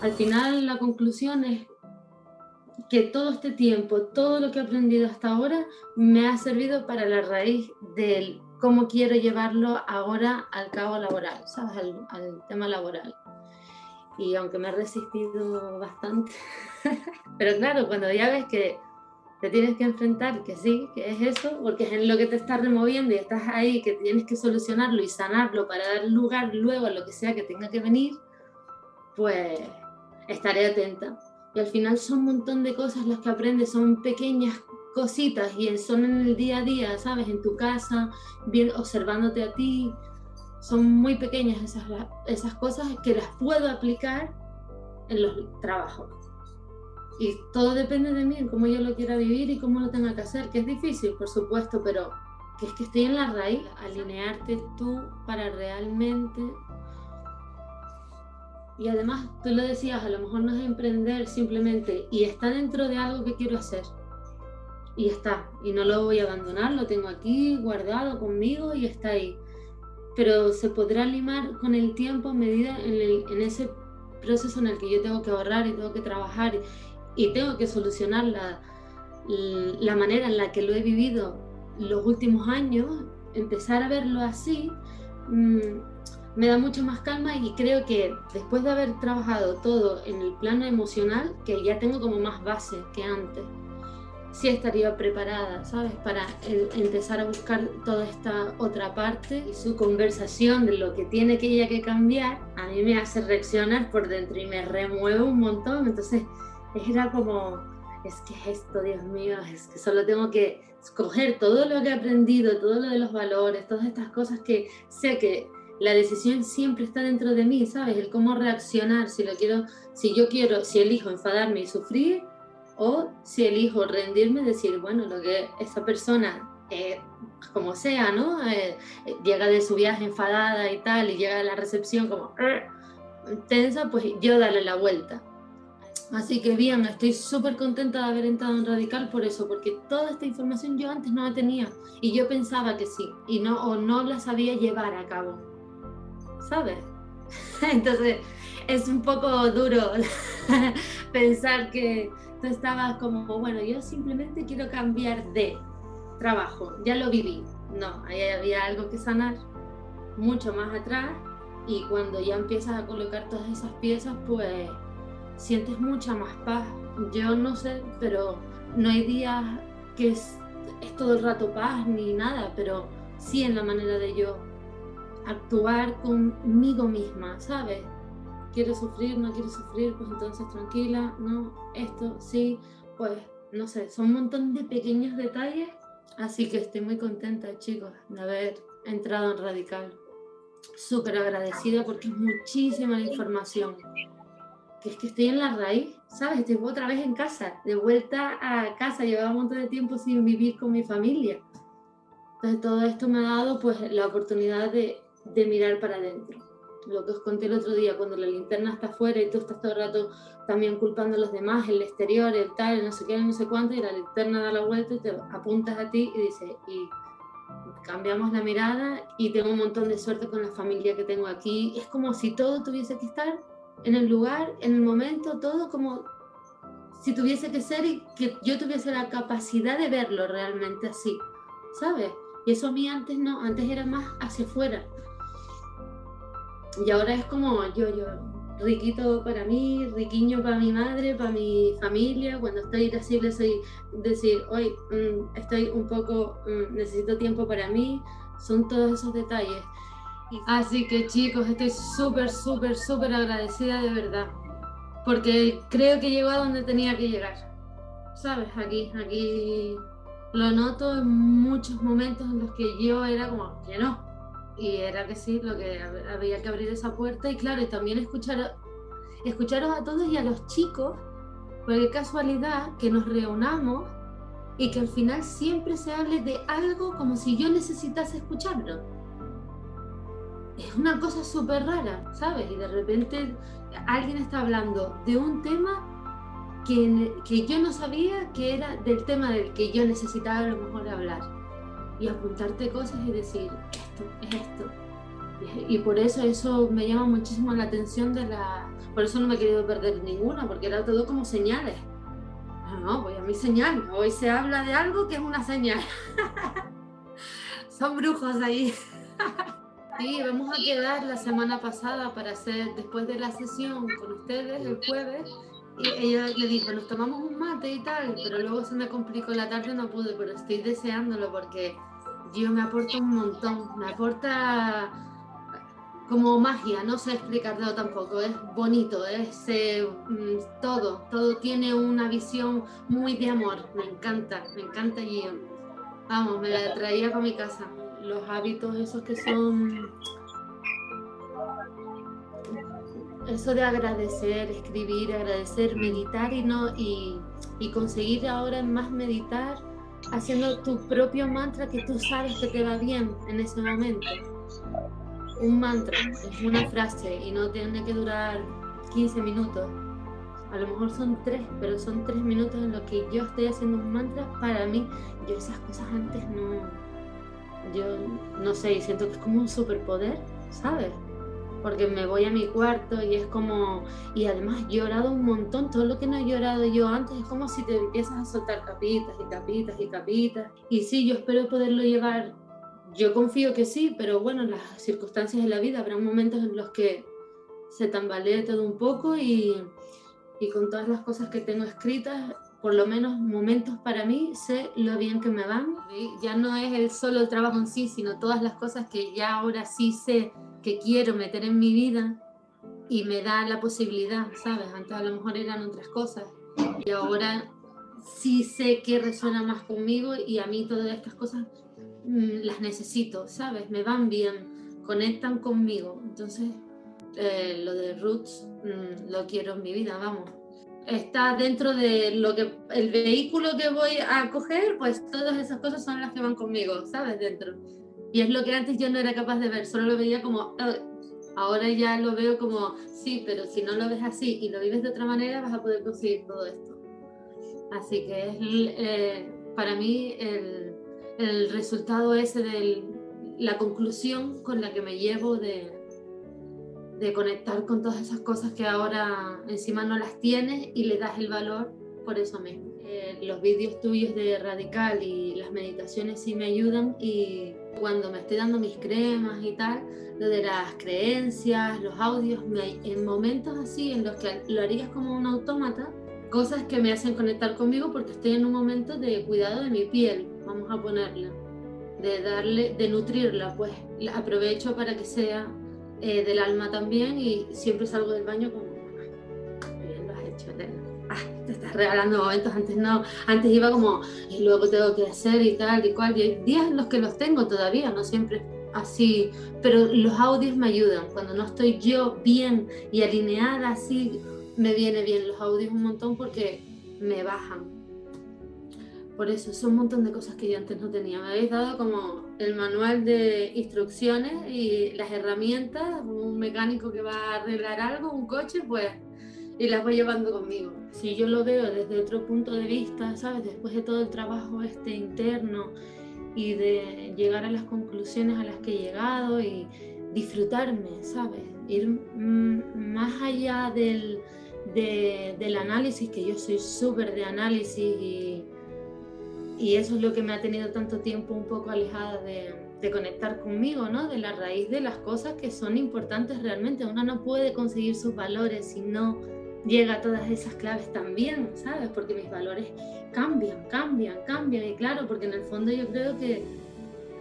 al final la conclusión es que todo este tiempo, todo lo que he aprendido hasta ahora, me ha servido para la raíz del cómo quiero llevarlo ahora al cabo laboral, ¿sabes? Al, tema laboral. Y aunque me he resistido bastante, pero claro, cuando ya ves que te tienes que enfrentar, que sí, que es eso, porque es en lo que te está removiendo y estás ahí, que tienes que solucionarlo y sanarlo para dar lugar luego a lo que sea que tenga que venir, pues estaré atenta. Y al final son un montón de cosas las que aprendes, son pequeñas cositas y son en el día a día, ¿sabes? En tu casa, bien, observándote a ti. Son muy pequeñas esas, esas cosas que las puedo aplicar en los trabajos. Y todo depende de mí, en cómo yo lo quiera vivir y cómo lo tenga que hacer, que es difícil, por supuesto, pero que es que estoy en la raíz, alinearte tú para realmente... Y además, tú lo decías, a lo mejor no es emprender simplemente y está dentro de algo que quiero hacer. Y está, y no lo voy a abandonar, lo tengo aquí guardado conmigo y está ahí. Pero se podrá limar con el tiempo a medida en, en ese proceso en el que yo tengo que ahorrar y tengo que trabajar y tengo que solucionar la, la manera en la que lo he vivido los últimos años, empezar a verlo así, mm, me da mucho más calma y creo que después de haber trabajado todo en el plano emocional, que ya tengo como más base que antes, sí estaría preparada, ¿sabes? Para empezar a buscar toda esta otra parte y su conversación de lo que tiene que ella que cambiar, a mí me hace reaccionar por dentro y me remueve un montón, entonces era como, es que esto, Dios mío, es que solo tengo que escoger todo lo que he aprendido, todo lo de los valores, todas estas cosas que sé que la decisión siempre está dentro de mí, ¿sabes? El cómo reaccionar, si lo quiero, si yo quiero, si elijo enfadarme y sufrir, o si elijo rendirme, decir, bueno, lo que esa persona, eh, como sea, ¿no? Eh, llega de su viaje enfadada y tal, y llega a la recepción como tensa, pues yo darle la vuelta. Así que bien, estoy súper contenta de haber entrado en Radical por eso, porque toda esta información yo antes no la tenía y yo pensaba que sí, y no, o no la sabía llevar a cabo, ¿sabes? Entonces es un poco duro pensar que tú estabas como, bueno, yo simplemente quiero cambiar de trabajo, ya lo viví. No, ahí había algo que sanar mucho más atrás y cuando ya empiezas a colocar todas esas piezas, pues sientes mucha más paz. Yo no sé, pero no hay días que es, todo el rato paz ni nada, pero sí en la manera de yo actuar conmigo misma, ¿sabes? Quiero sufrir, no quiero sufrir, pues entonces tranquila, no, esto sí, pues no sé, son un montón de pequeños detalles, así que estoy muy contenta, chicos, de haber entrado en Radical. Súper agradecida porque es muchísima la información es que estoy en la raíz, ¿sabes? Estoy otra vez en casa, de vuelta a casa, llevaba un montón de tiempo sin vivir con mi familia. Entonces todo esto me ha dado pues la oportunidad de, de mirar para adentro. Lo que os conté el otro día, cuando la linterna está afuera y tú estás todo el rato también culpando a los demás, el exterior, el tal, no sé qué, no sé cuánto, y la linterna da la vuelta y te apuntas a ti y dices, y cambiamos la mirada y tengo un montón de suerte con la familia que tengo aquí. Es como si todo tuviese que estar en el lugar, en el momento, todo como si tuviese que ser y que yo tuviese la capacidad de verlo realmente así, ¿sabes? Y eso a mí antes no, antes era más hacia afuera. Y ahora es como yo, yo, riquito para mí, riquiño para mi madre, para mi familia. Cuando estoy irascible soy decir, hoy mm, estoy un poco, mm, necesito tiempo para mí. Son todos esos detalles. Así que chicos, estoy súper, súper, súper agradecida de verdad. Porque creo que llegó a donde tenía que llegar. ¿Sabes? Aquí, aquí lo noto en muchos momentos en los que yo era como que no. Y era que sí, lo que había que abrir esa puerta. Y claro, y también escuchar, escucharos a todos y a los chicos, porque casualidad que nos reunamos y que al final siempre se hable de algo como si yo necesitase escucharlo es una cosa súper rara, ¿sabes? Y de repente alguien está hablando de un tema que, que, yo no sabía que era del tema del que yo necesitaba a lo mejor hablar. Y apuntarte cosas y decir, esto es esto. Y por eso eso me llama muchísimo la atención de la... Por eso no me he querido perder ninguna, porque era todo como señales. No, voy a mi señal. Hoy se habla de algo que es una señal. Son brujos ahí. Sí, vamos a quedar la semana pasada para hacer, después de la sesión con ustedes el jueves, y ella le dijo, nos tomamos un mate y tal, pero luego se me complicó la tarde, no pude, pero estoy deseándolo porque yo me aporta un montón, me aporta como magia, no sé explicarlo tampoco, es bonito, es eh, mm, todo, todo tiene una visión muy de amor, me encanta, me encanta y vamos, me la traía para mi casa, los hábitos esos que son eso de agradecer, escribir, agradecer, meditar y no y, y conseguir ahora más meditar haciendo tu propio mantra que tú sabes que te va bien en ese momento. Un mantra es una frase y no tiene que durar 15 minutos. A lo mejor son tres, pero son tres minutos en los que yo estoy haciendo un mantra para mí. Yo esas cosas antes no, yo no sé, siento que es como un superpoder, ¿sabes? Porque me voy a mi cuarto y es como, y además he llorado un montón, todo lo que no he llorado yo antes es como si te empiezas a soltar capitas y capitas y capitas. Y sí, yo espero poderlo llevar, yo confío que sí, pero bueno, las circunstancias de la vida, habrá momentos en los que se tambalee todo un poco y, y con todas las cosas que tengo escritas, por lo menos momentos para mí, sé lo bien que me van. Ya no es el solo trabajo en sí, sino todas las cosas que ya ahora sí sé que quiero meter en mi vida y me da la posibilidad, ¿sabes? Antes a lo mejor eran otras cosas y ahora sí sé que resuena más conmigo y a mí todas estas cosas mm, las necesito, ¿sabes? Me van bien, conectan conmigo. Entonces, eh, lo de Roots mm, lo quiero en mi vida, vamos. Está dentro de lo que el vehículo que voy a coger, pues todas esas cosas son las que van conmigo, ¿sabes? Dentro. Y es lo que antes yo no era capaz de ver, solo lo veía como, ahora ya lo veo como, sí, pero si no lo ves así y lo vives de otra manera, vas a poder conseguir todo esto. Así que es eh, para mí el, el, resultado ese de la conclusión con la que me llevo de, de conectar con todas esas cosas que ahora encima no las tienes y le das el valor por eso mismo. Eh, los vídeos tuyos de Radical y las meditaciones sí me ayudan y cuando me estoy dando mis cremas y tal, lo de las creencias, los audios, en momentos así en los que lo harías como un autómata, cosas que me hacen conectar conmigo porque estoy en un momento de cuidado de mi piel, vamos a ponerla, de darle, de nutrirla, pues aprovecho para que sea eh, del alma también y siempre salgo del baño como, bien lo has hecho, ah, te estás regalando momentos, antes no, antes iba como, y luego tengo que hacer y tal y cual, y hay días en los que los tengo todavía, no siempre así, pero los audios me ayudan, cuando no estoy yo bien y alineada así, me viene bien los audios un montón porque me bajan. Por eso, son un montón de cosas que yo antes no tenía. Me habéis dado como el manual de instrucciones y las herramientas, un mecánico que va a arreglar algo, un coche, pues y las voy llevando conmigo. Si yo lo veo desde otro punto de vista, ¿sabes? Después de todo el trabajo este interno y de llegar a las conclusiones a las que he llegado y disfrutarme, ¿sabes? Ir más allá del, del análisis, que yo soy súper de análisis y, y eso es lo que me ha tenido tanto tiempo un poco alejada de, de conectar conmigo, ¿no? De la raíz de las cosas que son importantes realmente. Uno no puede conseguir sus valores si no llega a todas esas claves también, ¿sabes? Porque mis valores cambian, cambian, cambian. Y claro, porque en el fondo yo creo que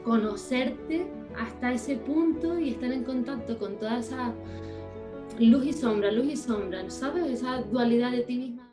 conocerte hasta ese punto y estar en contacto con toda esa luz y sombra, luz y sombra, ¿sabes? Esa dualidad de ti misma